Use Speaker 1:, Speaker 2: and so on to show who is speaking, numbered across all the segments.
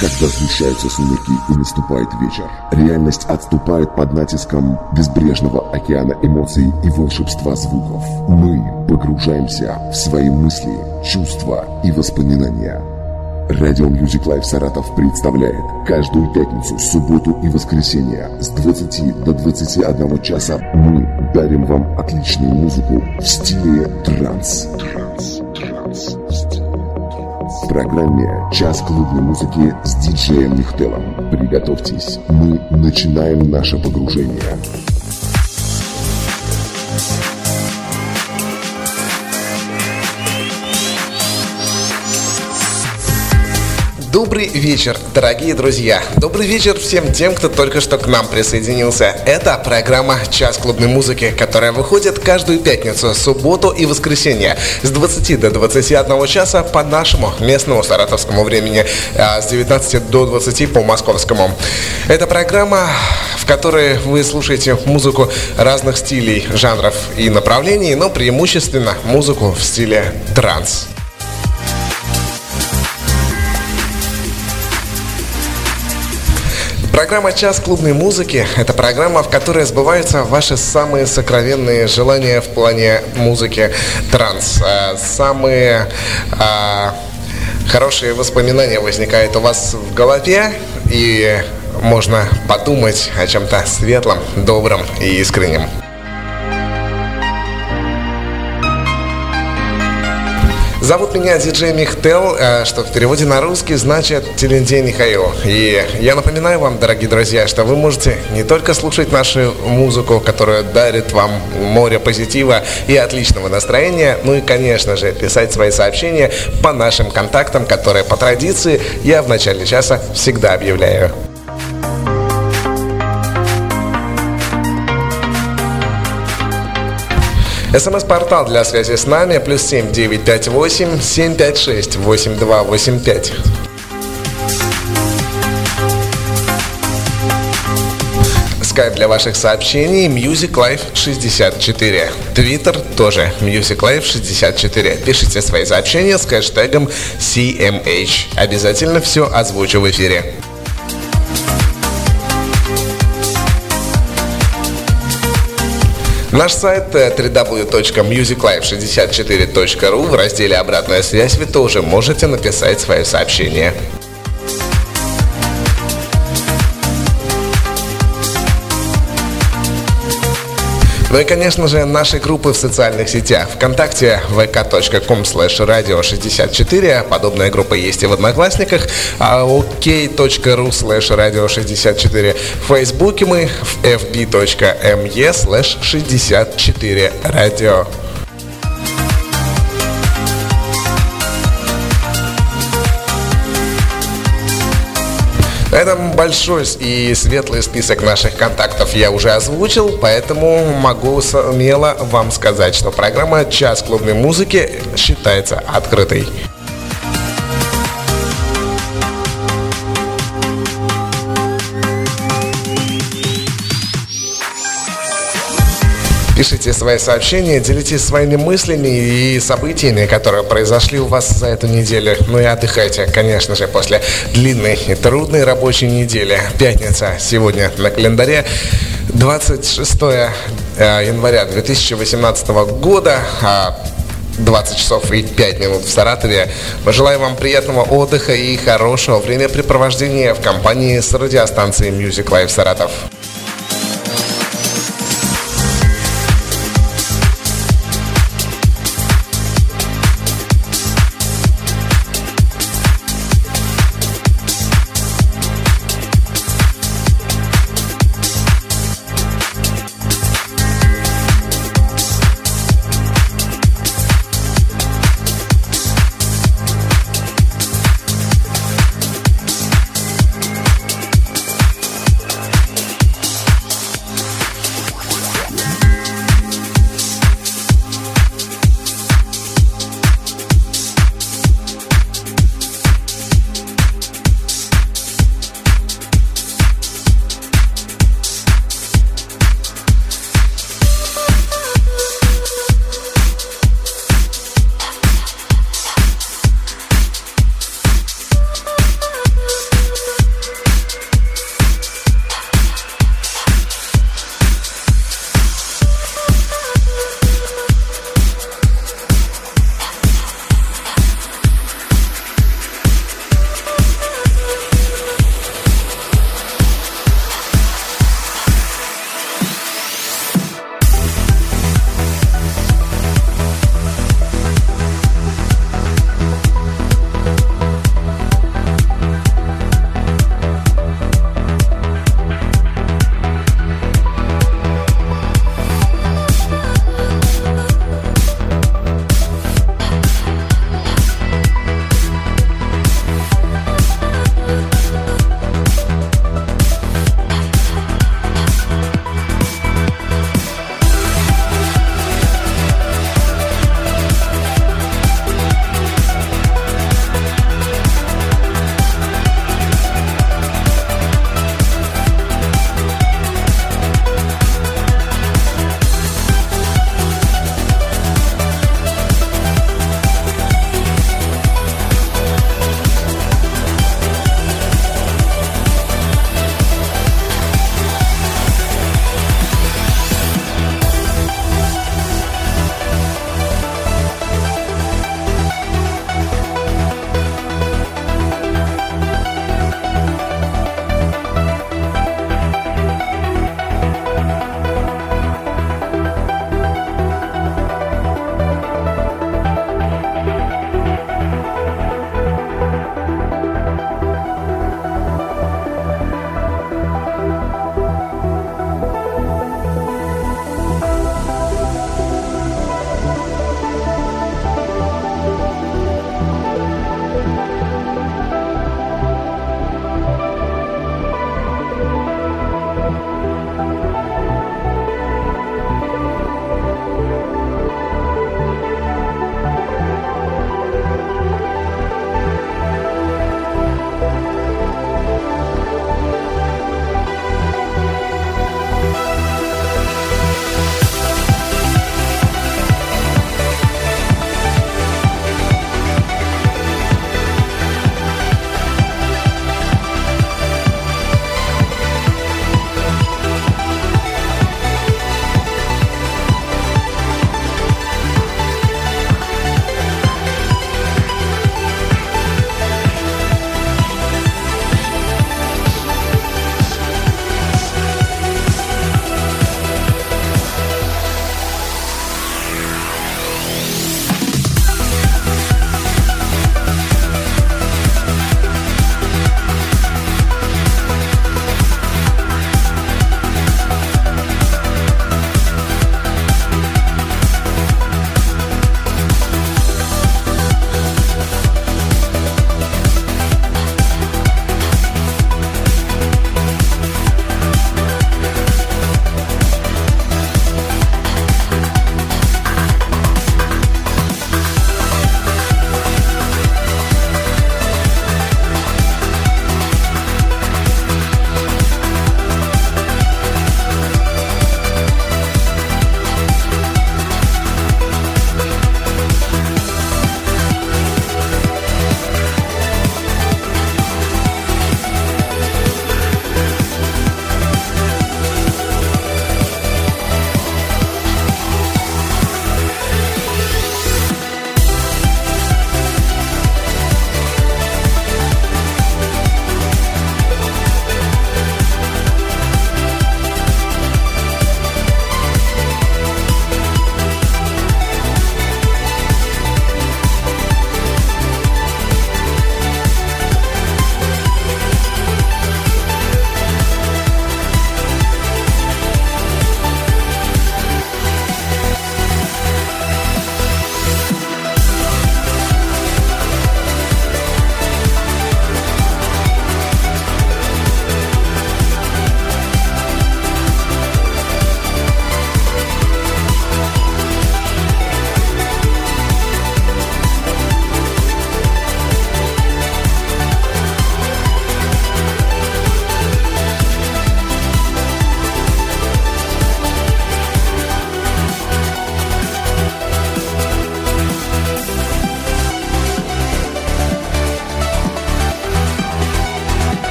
Speaker 1: Когда сгущаются сумерки и наступает вечер, реальность отступает под натиском безбрежного океана эмоций и волшебства звуков. Мы погружаемся в свои мысли, чувства и воспоминания. Радио Music Life Саратов представляет каждую пятницу, субботу и воскресенье с 20 до 21 часа мы дарим вам отличную музыку в стиле транс. Транс, транс, в программе «Час клубной музыки» с диджеем Михтелом. Приготовьтесь, мы начинаем наше погружение.
Speaker 2: Добрый вечер, дорогие друзья. Добрый вечер всем тем, кто только что к нам присоединился. Это программа «Час клубной музыки», которая выходит каждую пятницу, субботу и воскресенье с 20 до 21 часа по нашему местному саратовскому времени, а с 19 до 20 по московскому. Это программа, в которой вы слушаете музыку разных стилей, жанров и направлений, но преимущественно музыку в стиле транс. Программа «Час клубной музыки» — это программа, в которой сбываются ваши самые сокровенные желания в плане музыки транс. А, самые а, хорошие воспоминания возникают у вас в голове, и можно подумать о чем-то светлом, добром и искреннем. Зовут меня диджей Михтел, э, что в переводе на русский значит Телендей Михаил. И я напоминаю вам, дорогие друзья, что вы можете не только слушать нашу музыку, которая дарит вам море позитива и отличного настроения, ну и, конечно же, писать свои сообщения по нашим контактам, которые по традиции я в начале часа всегда объявляю. СМС-портал для связи с нами плюс 7 958 756 8285. Скайп для ваших сообщений Music Life 64. Твиттер тоже Music Life 64. Пишите свои сообщения с хэштегом CMH. Обязательно все озвучу в эфире. Наш сайт www.musiclife64.ru в разделе «Обратная связь» вы тоже можете написать свое сообщение. Ну и, конечно же, наши группы в социальных сетях. Вконтакте vk.com slash radio 64. Подобная группа есть и в Одноклассниках. А ok.ru slash radio 64. В Фейсбуке мы в fb.me slash 64 radio. Это большой и светлый список наших контактов я уже озвучил, поэтому могу смело вам сказать, что программа «Час клубной музыки» считается открытой. Пишите свои сообщения, делитесь своими мыслями и событиями, которые произошли у вас за эту неделю. Ну и отдыхайте, конечно же, после длинной и трудной рабочей недели. Пятница сегодня на календаре. 26 э, января 2018 года. 20 а часов и 5 минут в Саратове. Мы желаем вам приятного отдыха и хорошего времяпрепровождения в компании с радиостанцией Music Life Саратов.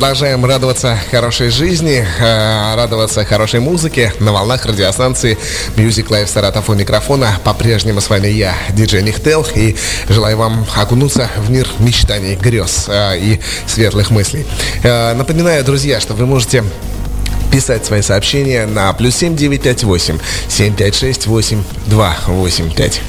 Speaker 2: Продолжаем радоваться хорошей жизни, э, радоваться хорошей музыке на волнах радиостанции Music Live Саратов у микрофона. По-прежнему с вами я, диджей Нихтел, и желаю вам окунуться в мир мечтаний, грез э, и светлых мыслей. Э, напоминаю, друзья, что вы можете писать свои сообщения на плюс 7958 756 8285.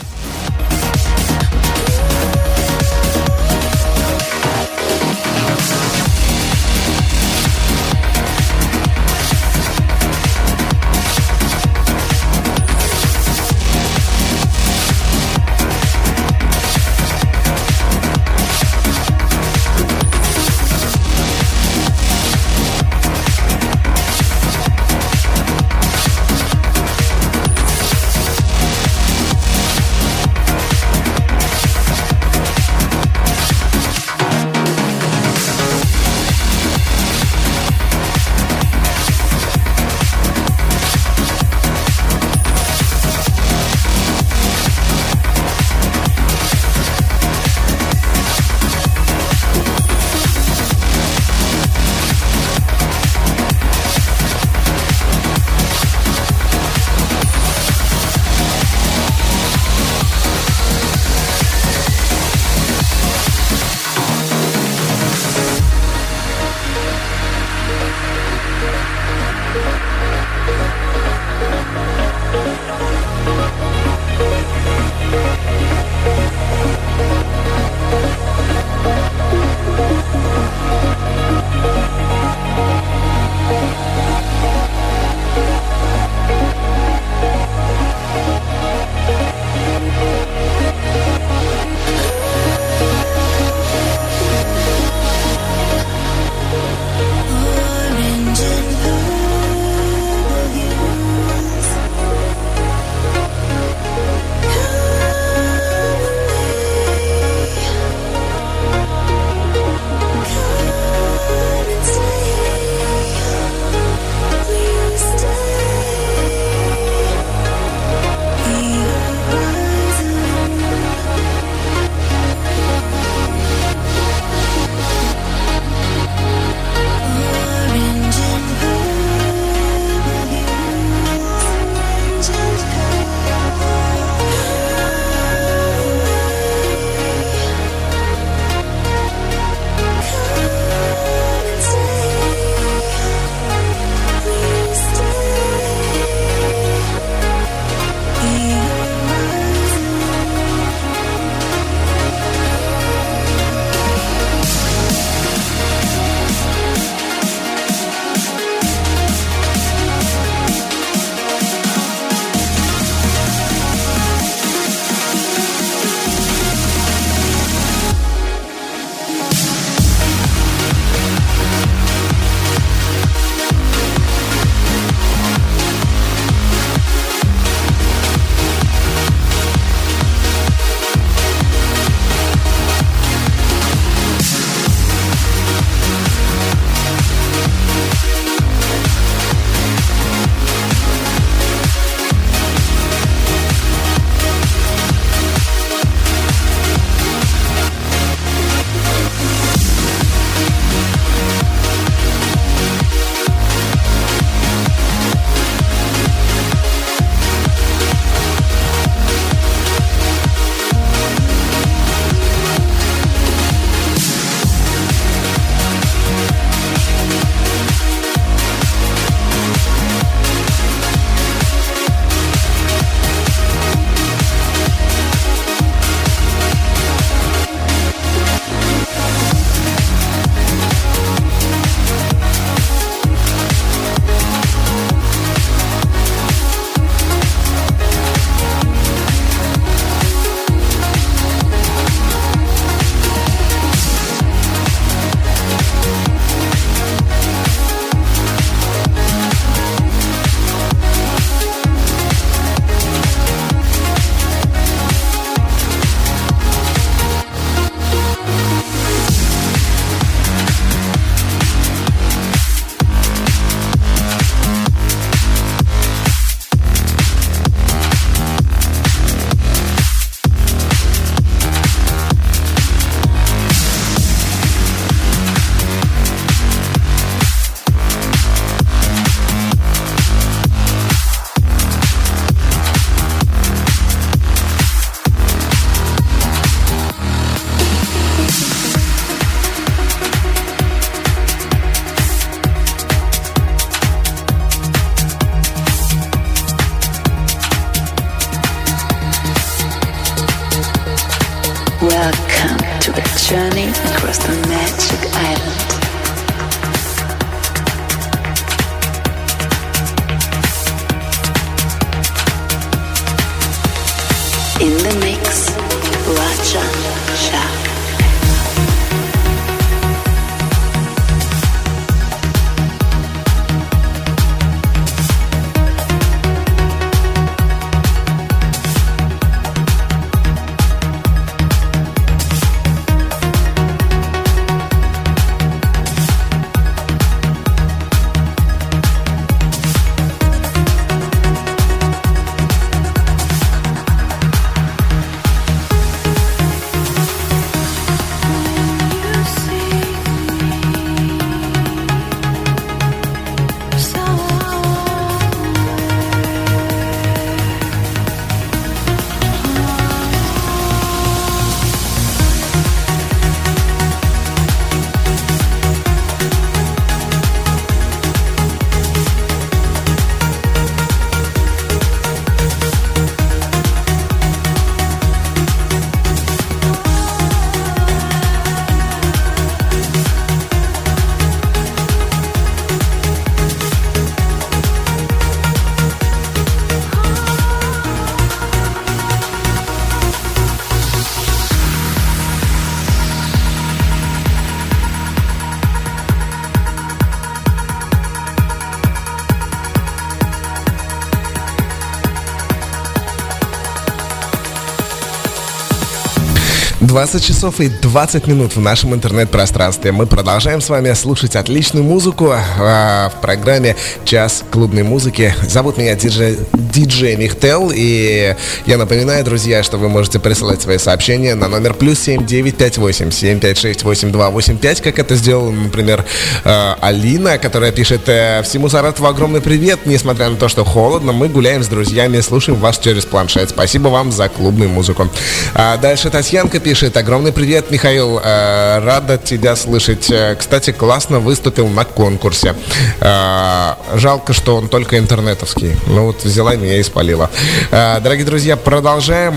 Speaker 2: 20 часов и 20 минут в нашем интернет-пространстве. Мы продолжаем с вами слушать отличную музыку а, в программе «Час клубной музыки». Зовут меня диджей, диджей Михтел, и я напоминаю, друзья, что вы можете присылать свои сообщения на номер плюс 7958 756 8285, как это сделала, например, а, Алина, которая пишет э, «Всему Саратову огромный привет, несмотря на то, что холодно, мы гуляем с друзьями, слушаем вас через планшет. Спасибо вам за клубную музыку». А дальше Татьянка пишет. Огромный привет, Михаил. Э, рада тебя слышать. Э, кстати, классно выступил на конкурсе. Э, жалко, что он только интернетовский. Ну вот взяла меня и спалила. Дорогие друзья, продолжаем.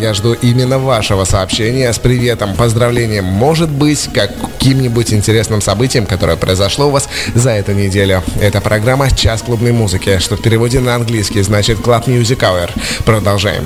Speaker 2: Я жду именно вашего сообщения с приветом, поздравлением. Может быть, каким-нибудь интересным событием, которое произошло у вас за эту неделю. Это программа «Час клубной музыки», что в переводе на английский значит Club Music Hour. Продолжаем.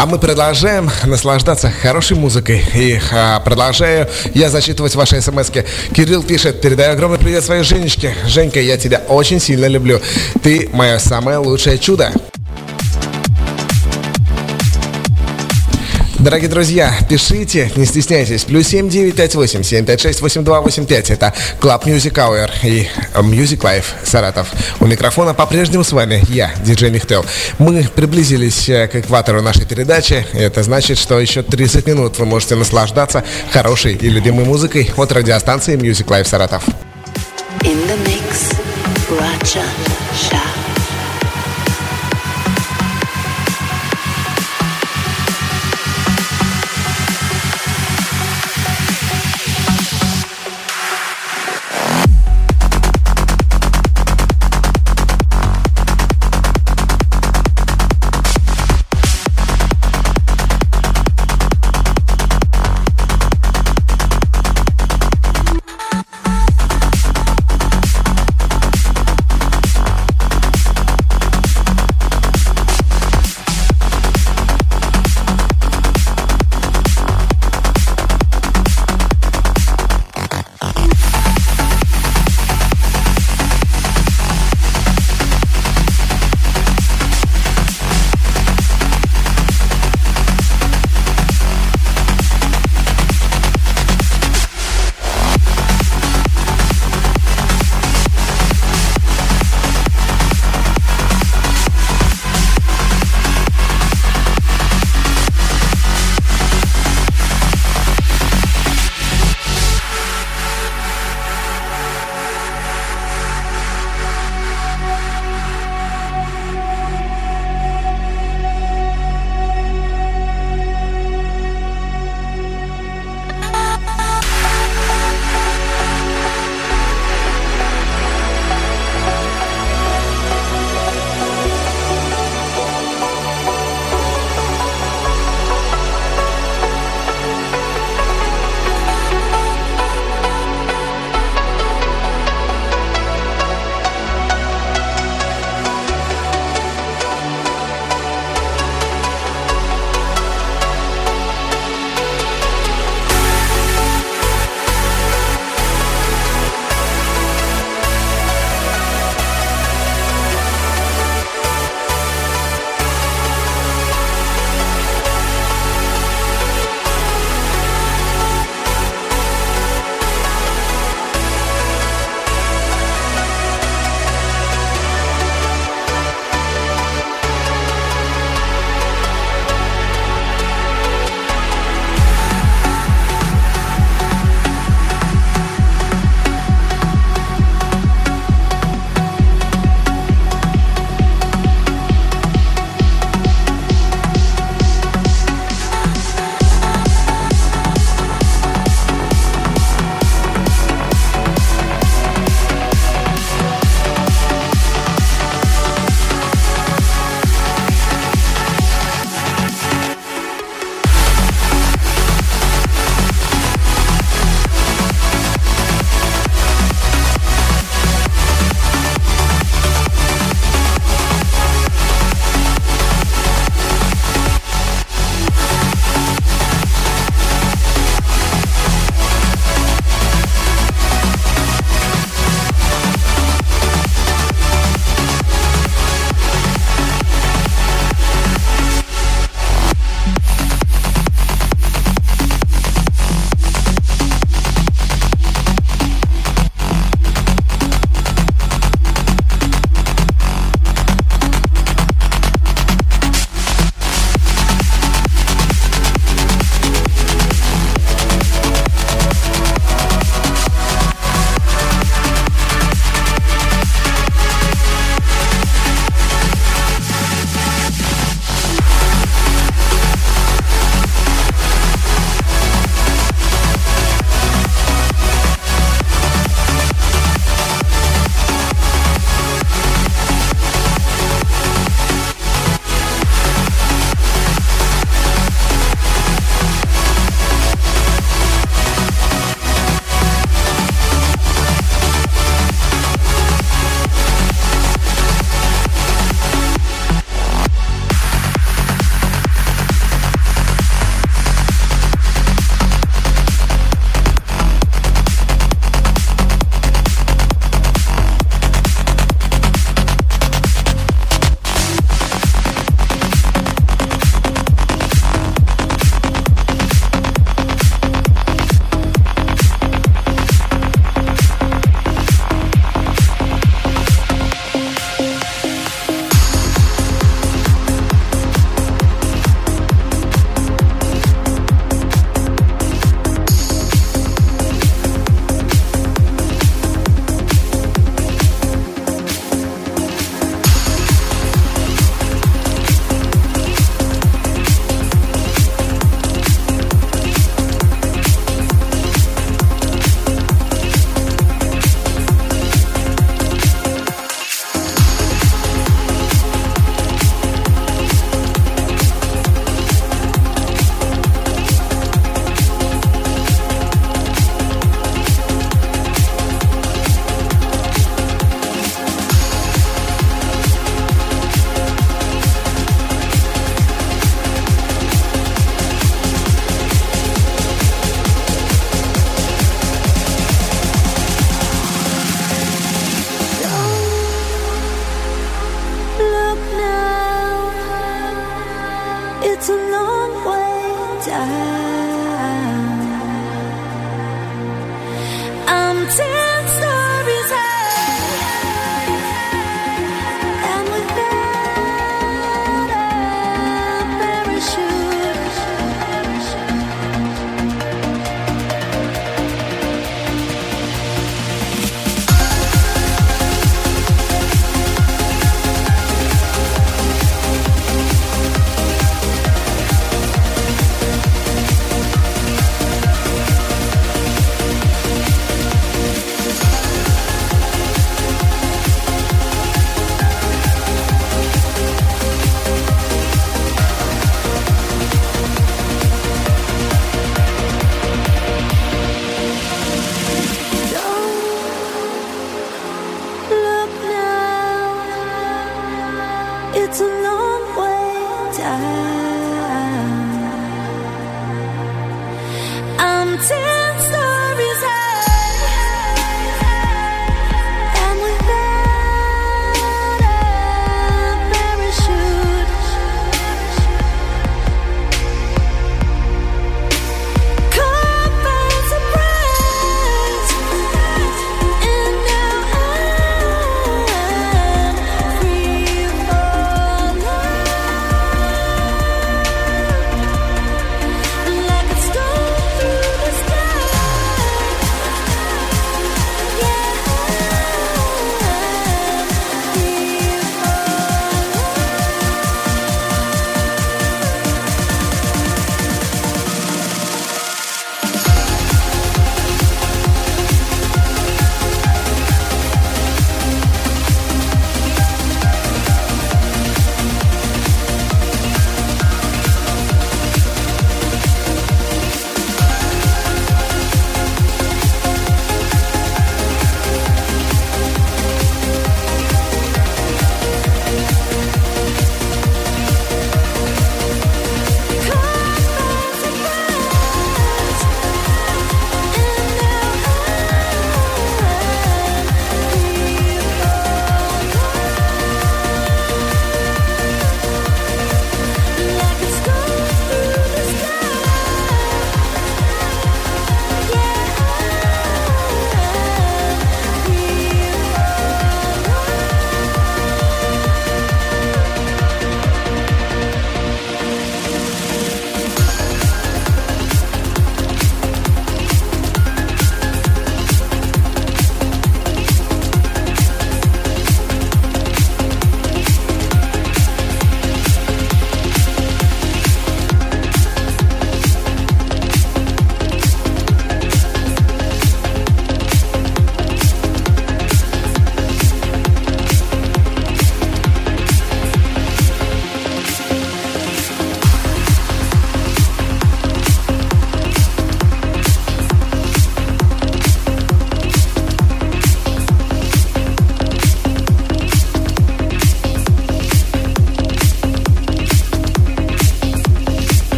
Speaker 2: А мы продолжаем наслаждаться хорошей музыкой. И а, продолжаю я зачитывать ваши смс -ки. Кирилл пишет, передаю огромный привет своей Женечке. Женька, я тебя очень сильно люблю. Ты мое самое лучшее чудо. Дорогие друзья, пишите, не стесняйтесь. Плюс 7 958 756 8285. Это Club Music Hour и Music Life Саратов. У микрофона по-прежнему с вами я, диджей Михтел. Мы приблизились э, к экватору нашей передачи. Это значит, что еще 30 минут вы можете наслаждаться хорошей и любимой музыкой от радиостанции Music Life Саратов.
Speaker 3: In the mix, Raja.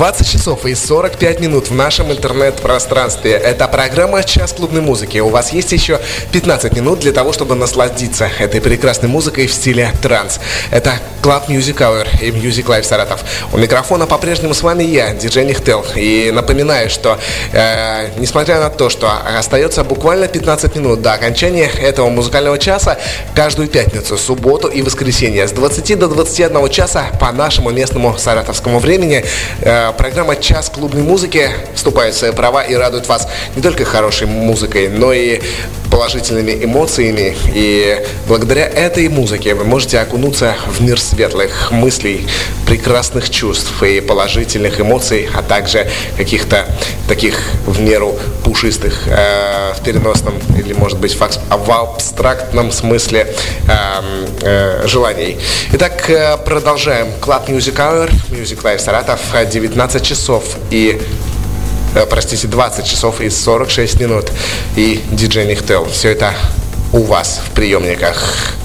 Speaker 2: 20 часов и 45 минут в нашем интернет-пространстве. Это программа «Час клубной музыки». У вас есть еще 15 минут для того, чтобы насладиться этой прекрасной музыкой в стиле транс. Это Club Music Hour и Music Live Саратов. У микрофона по-прежнему с вами я, диджей Нихтел. И напоминаю, что э, несмотря на то, что остается буквально 15 минут до окончания этого музыкального часа, каждую пятницу, субботу и воскресенье с 20 до 21 часа по нашему местному саратовскому времени э, программа «Час клубной музыки» вступает в свои права и радует вас не только хорошей музыкой, но и положительными эмоциями. И благодаря этой музыке вы можете окунуться в мир светлых мыслей, прекрасных чувств и положительных эмоций, а также каких-то таких в меру пушистых э, в переносном или, может быть, в, в абстрактном смысле э, э, желаний. Итак, э, продолжаем. Club Music Hour, Music Live Саратов, 19 часов и простите, 20 часов и 46 минут. И диджей Нихтел. Все это у вас в приемниках.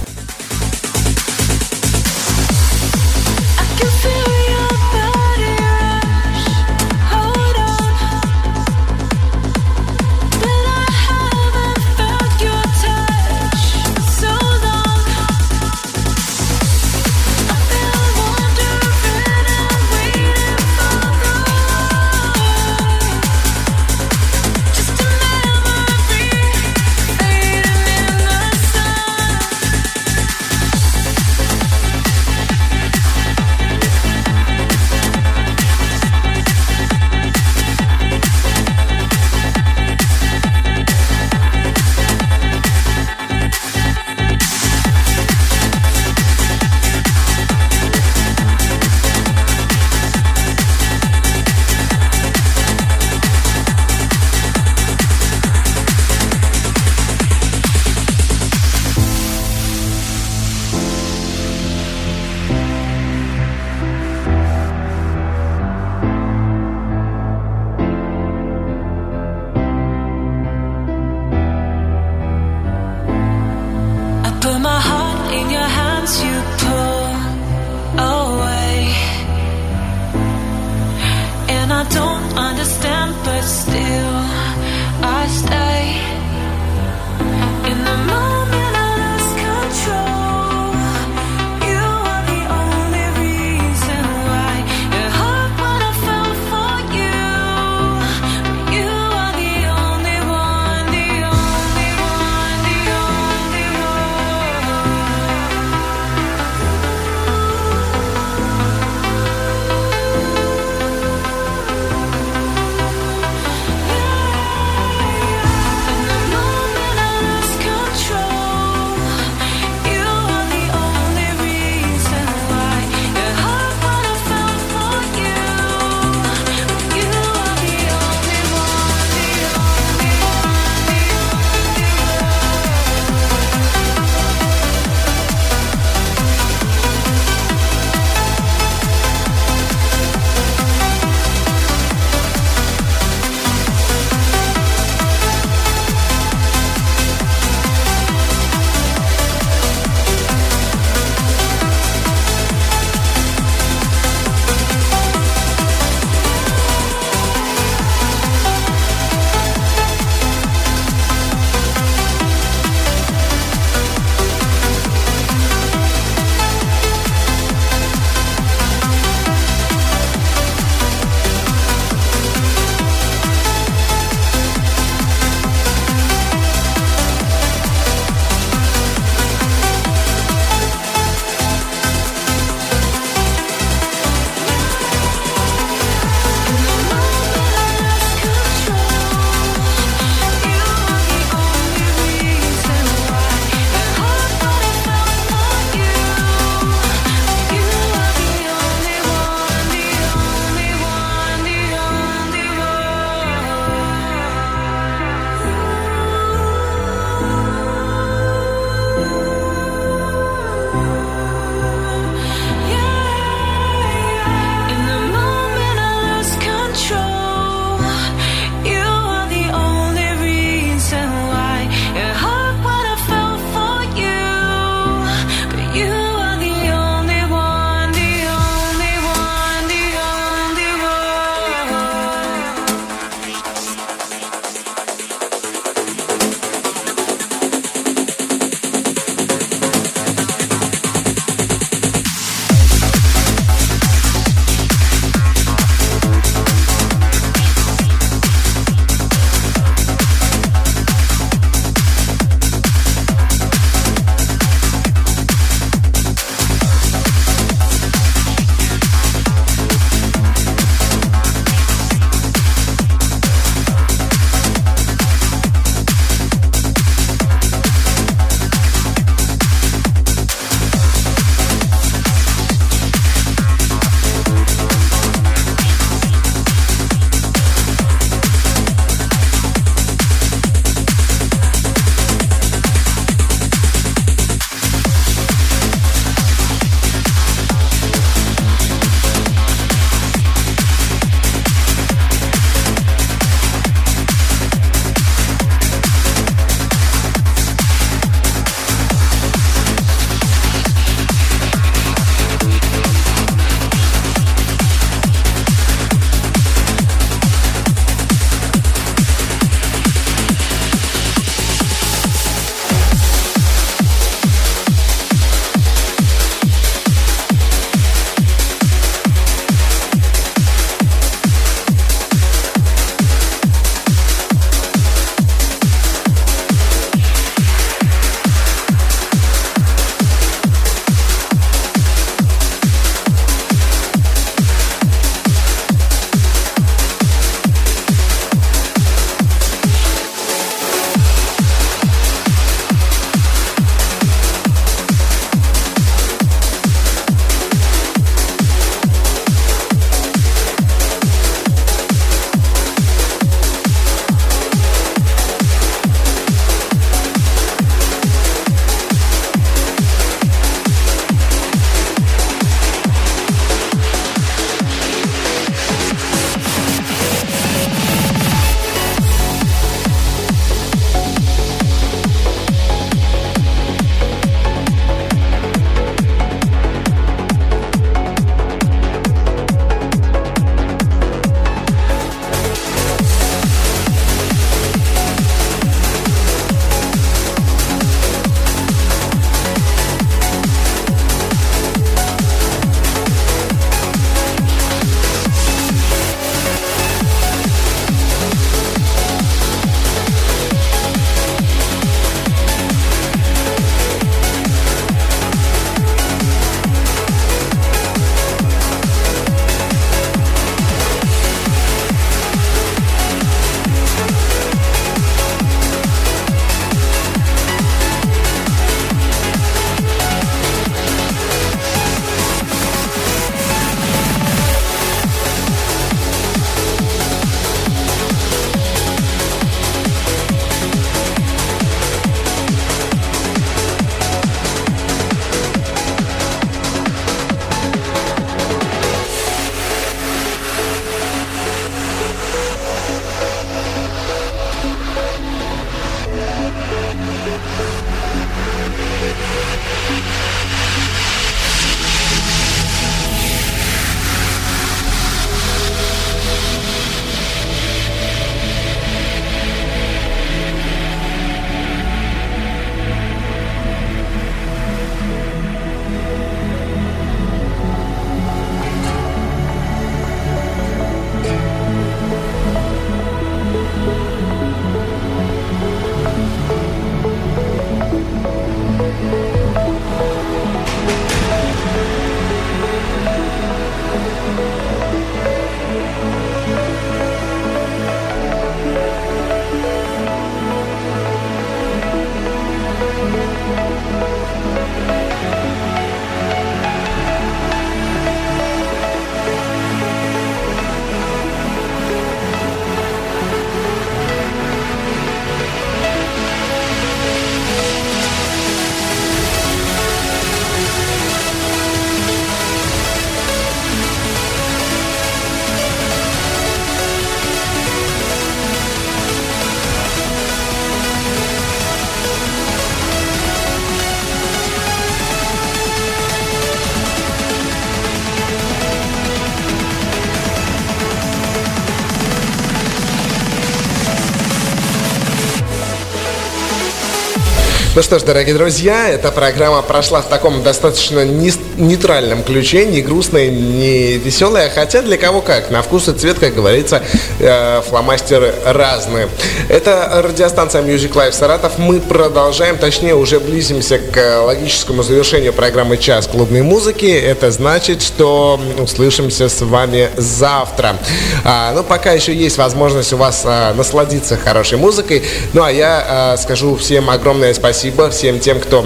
Speaker 2: Ну что ж, дорогие друзья, эта программа прошла в таком достаточно не- нейтральном ключе, не грустной, не веселой, хотя для кого как. На вкус и цвет, как говорится, э, фломастеры разные. Это радиостанция Music Live Саратов. Мы продолжаем, точнее, уже близимся к логическому завершению программы «Час клубной музыки». Это значит, что услышимся с вами завтра. А, ну, пока еще есть возможность у вас а, насладиться хорошей музыкой. Ну, а я а, скажу всем огромное спасибо всем тем, кто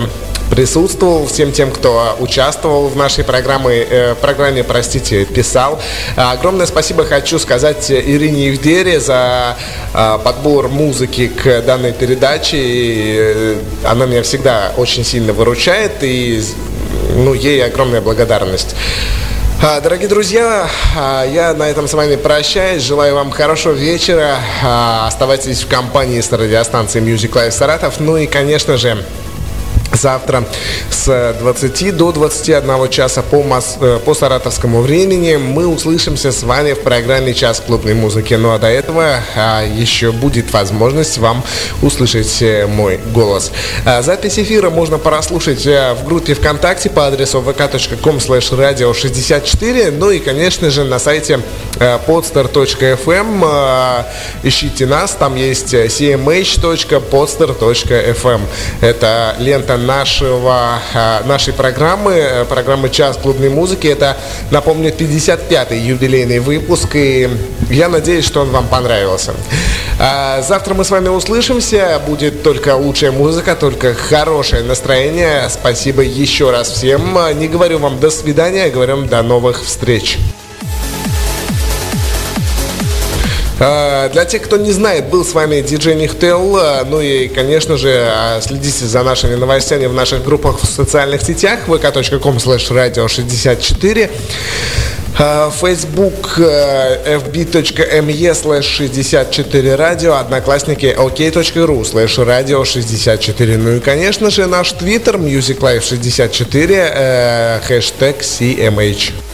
Speaker 2: присутствовал, всем тем, кто участвовал в нашей программе, э, программе, простите, писал. А, Огромное спасибо хочу сказать Ирине Евдере за а, подбор музыки к данной передаче. И, э, она меня всегда очень сильно выручает, и ну, ей огромная благодарность. А, Дорогие друзья, а, я на этом с вами прощаюсь. Желаю вам хорошего вечера. А, Оставайтесь в компании с радиостанцией Music Live Саратов. Ну и, конечно же, Завтра с 20 до 21 часа по, мос- э, по саратовскому времени мы услышимся с вами в программе «Час клубной музыки». Ну а до этого а, еще будет возможность вам услышать э, мой голос. А, запись эфира можно прослушать э, в группе ВКонтакте по адресу vk.com radio 64 ну и, конечно же, на сайте podstar.fm э, ищите нас, там есть cmh.podstar.fm это лента нашего, э, нашей программы, э, программы «Час клубной музыки». Это, напомню, 55-й юбилейный выпуск, и я надеюсь, что он вам понравился. А, Завтра мы с вами услышимся, будет только лучшая музыка, только хорошее настроение. Спасибо еще раз всем. Не говорю вам до свидания, а говорю вам до новых встреч. Для тех, кто не знает, был с вами диджей Нихтел. А, Ну и, конечно же, а, следите за нашими новостями в наших группах в социальных сетях vk.com slash radio 64 а, Facebook fb.me slash 64 радио, одноклассники ok.ru slash radio 64. Ну и, конечно же, наш твиттер Music Life 64, э, хэштег CMH.